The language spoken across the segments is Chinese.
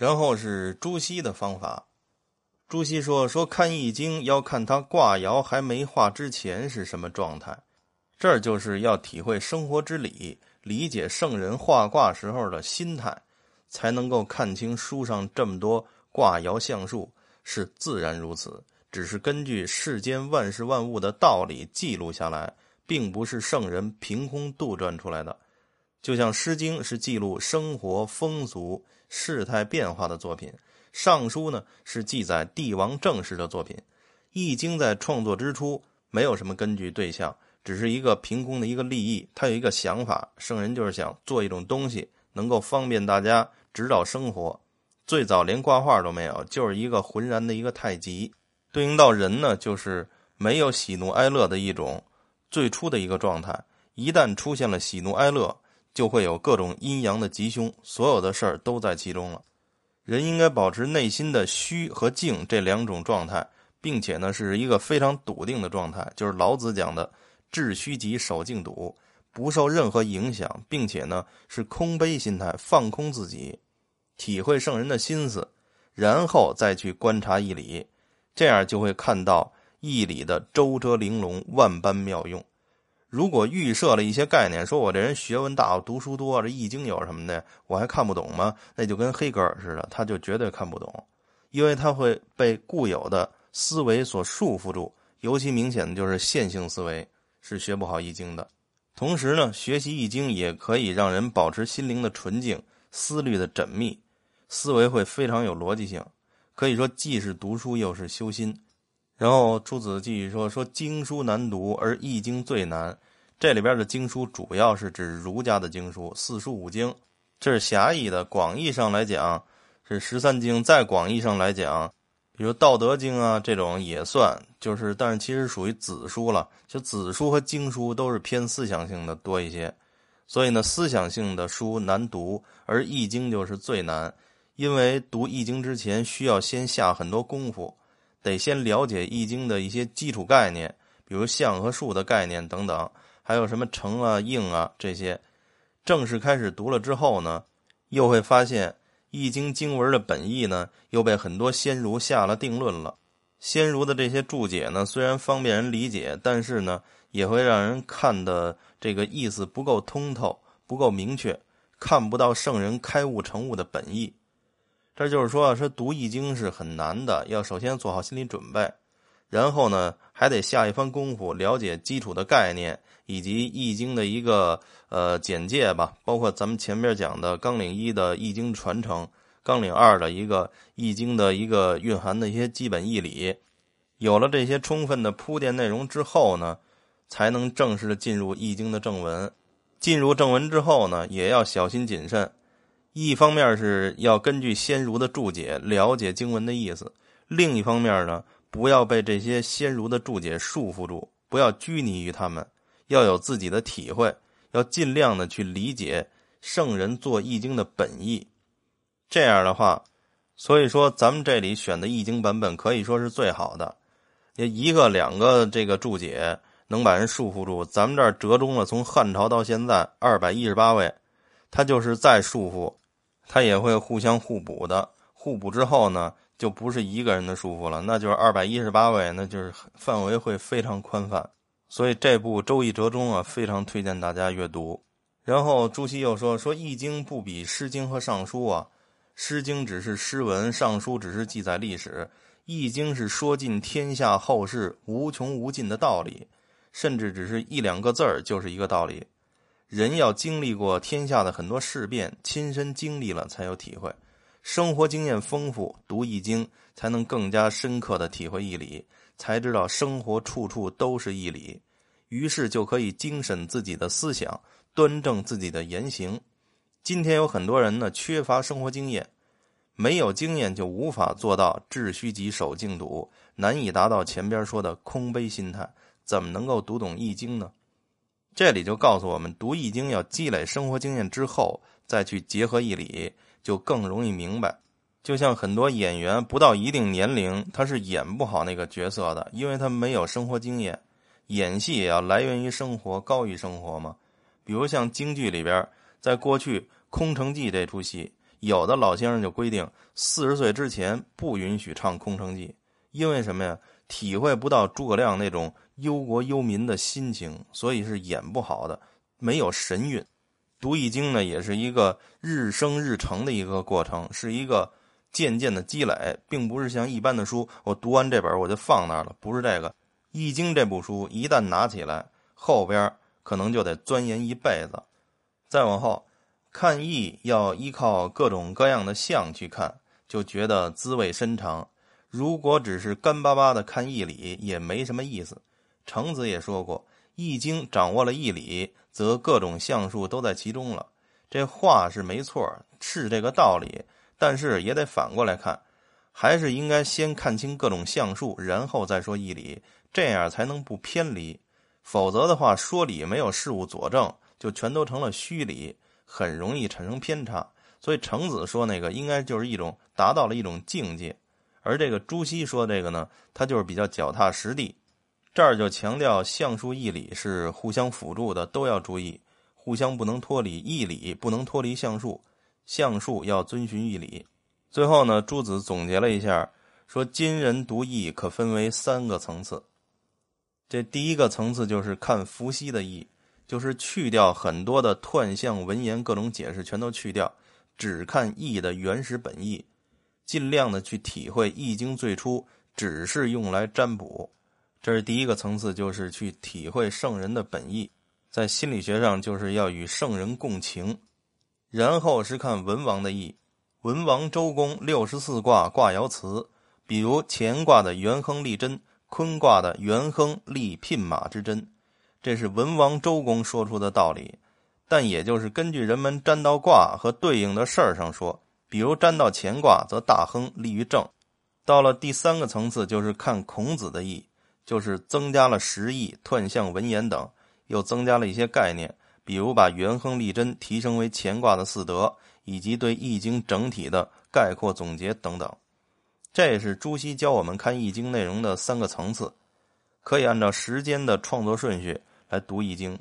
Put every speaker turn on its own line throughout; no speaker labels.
然后是朱熹的方法。朱熹说：“说看易经要看他卦爻还没画之前是什么状态，这儿就是要体会生活之理，理解圣人画卦时候的心态，才能够看清书上这么多卦爻象数是自然如此，只是根据世间万事万物的道理记录下来，并不是圣人凭空杜撰出来的。就像《诗经》是记录生活风俗。”事态变化的作品，《尚书》呢是记载帝王政事的作品，《易经》在创作之初没有什么根据对象，只是一个凭空的一个立意。他有一个想法，圣人就是想做一种东西，能够方便大家指导生活。最早连挂画都没有，就是一个浑然的一个太极，对应到人呢，就是没有喜怒哀乐的一种最初的一个状态。一旦出现了喜怒哀乐。就会有各种阴阳的吉凶，所有的事儿都在其中了。人应该保持内心的虚和静这两种状态，并且呢是一个非常笃定的状态，就是老子讲的“致虚极，守静笃”，不受任何影响，并且呢是空杯心态，放空自己，体会圣人的心思，然后再去观察义理，这样就会看到义理的周折玲珑，万般妙用。如果预设了一些概念，说我这人学问大，我读书多，这易经有什么的，我还看不懂吗？那就跟黑格尔似的，他就绝对看不懂，因为他会被固有的思维所束缚住。尤其明显的就是线性思维是学不好易经的。同时呢，学习易经也可以让人保持心灵的纯净，思虑的缜密，思维会非常有逻辑性。可以说，既是读书，又是修心。然后朱子继续说：“说经书难读，而易经最难。这里边的经书主要是指儒家的经书，四书五经，这是狭义的。广义上来讲是十三经，再广义上来讲，比如《道德经》啊这种也算，就是但是其实属于子书了。就子书和经书都是偏思想性的多一些，所以呢，思想性的书难读，而易经就是最难，因为读易经之前需要先下很多功夫。”得先了解《易经》的一些基础概念，比如象和数的概念等等，还有什么成啊、应啊这些。正式开始读了之后呢，又会发现《易经》经文的本意呢，又被很多先儒下了定论了。先儒的这些注解呢，虽然方便人理解，但是呢，也会让人看的这个意思不够通透、不够明确，看不到圣人开悟成悟的本意。这就是说，说读易经是很难的，要首先做好心理准备，然后呢，还得下一番功夫，了解基础的概念以及易经的一个呃简介吧，包括咱们前面讲的纲领一的易经传承，纲领二的一个易经的一个蕴含的一些基本义理。有了这些充分的铺垫内容之后呢，才能正式的进入易经的正文。进入正文之后呢，也要小心谨慎。一方面是要根据先儒的注解了解经文的意思，另一方面呢，不要被这些先儒的注解束缚住，不要拘泥于他们，要有自己的体会，要尽量的去理解圣人做易经的本意。这样的话，所以说咱们这里选的易经版本可以说是最好的，也一个两个这个注解能把人束缚住。咱们这儿折中了，从汉朝到现在二百一十八位，他就是再束缚。它也会互相互补的，互补之后呢，就不是一个人的束缚了，那就是二百一十八位，那就是范围会非常宽泛。所以这部《周易折中》啊，非常推荐大家阅读。然后朱熹又说：“说《易经》不比《诗经》和《尚书》啊，《诗经》只是诗文，《尚书》只是记载历史，《易经》是说尽天下后世无穷无尽的道理，甚至只是一两个字儿就是一个道理。”人要经历过天下的很多事变，亲身经历了才有体会，生活经验丰富，读易经才能更加深刻的体会义理，才知道生活处处都是义理，于是就可以精审自己的思想，端正自己的言行。今天有很多人呢，缺乏生活经验，没有经验就无法做到致虚极，守静笃，难以达到前边说的空杯心态，怎么能够读懂易经呢？这里就告诉我们，读易经要积累生活经验之后，再去结合易理，就更容易明白。就像很多演员不到一定年龄，他是演不好那个角色的，因为他没有生活经验。演戏也要来源于生活，高于生活嘛。比如像京剧里边，在过去《空城计》这出戏，有的老先生就规定四十岁之前不允许唱《空城计》，因为什么呀？体会不到诸葛亮那种忧国忧民的心情，所以是演不好的，没有神韵。读易经呢，也是一个日生日成的一个过程，是一个渐渐的积累，并不是像一般的书，我读完这本我就放那儿了，不是这个。易经这部书一旦拿起来，后边可能就得钻研一辈子。再往后看易，要依靠各种各样的象去看，就觉得滋味深长。如果只是干巴巴的看义理，也没什么意思。程子也说过。易经掌握了义理，则各种相术都在其中了。这话是没错，是这个道理。但是也得反过来看，还是应该先看清各种相术，然后再说义理，这样才能不偏离。否则的话，说理没有事物佐证，就全都成了虚理，很容易产生偏差。所以程子说那个应该就是一种达到了一种境界，而这个朱熹说这个呢，他就是比较脚踏实地。这儿就强调相术义理是互相辅助的，都要注意，互相不能脱离义理，不能脱离相术，相术要遵循义理。最后呢，朱子总结了一下，说今人读易可分为三个层次。这第一个层次就是看伏羲的易，就是去掉很多的彖象文言各种解释，全都去掉，只看易的原始本意，尽量的去体会易经最初只是用来占卜。这是第一个层次，就是去体会圣人的本意，在心理学上就是要与圣人共情。然后是看文王的意，文王周公六十四卦卦爻辞，比如乾卦的元亨利贞，坤卦的元亨利牝马之贞，这是文王周公说出的道理。但也就是根据人们占到卦和对应的事儿上说，比如占到乾卦则大亨利于政。到了第三个层次，就是看孔子的意。就是增加了十义、彖象文言等，又增加了一些概念，比如把元亨利贞提升为乾卦的四德，以及对易经整体的概括总结等等。这是朱熹教我们看易经内容的三个层次，可以按照时间的创作顺序来读易经。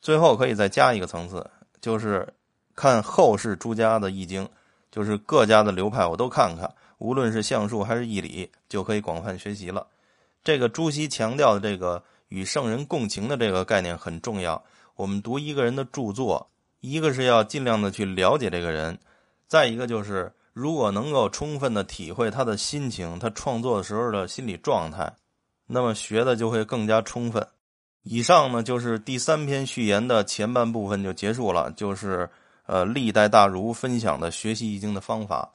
最后可以再加一个层次，就是看后世诸家的易经，就是各家的流派我都看看，无论是相术还是义理，就可以广泛学习了。这个朱熹强调的这个与圣人共情的这个概念很重要。我们读一个人的著作，一个是要尽量的去了解这个人，再一个就是如果能够充分的体会他的心情，他创作的时候的心理状态，那么学的就会更加充分。以上呢就是第三篇序言的前半部分就结束了，就是呃历代大儒分享的学习易经的方法。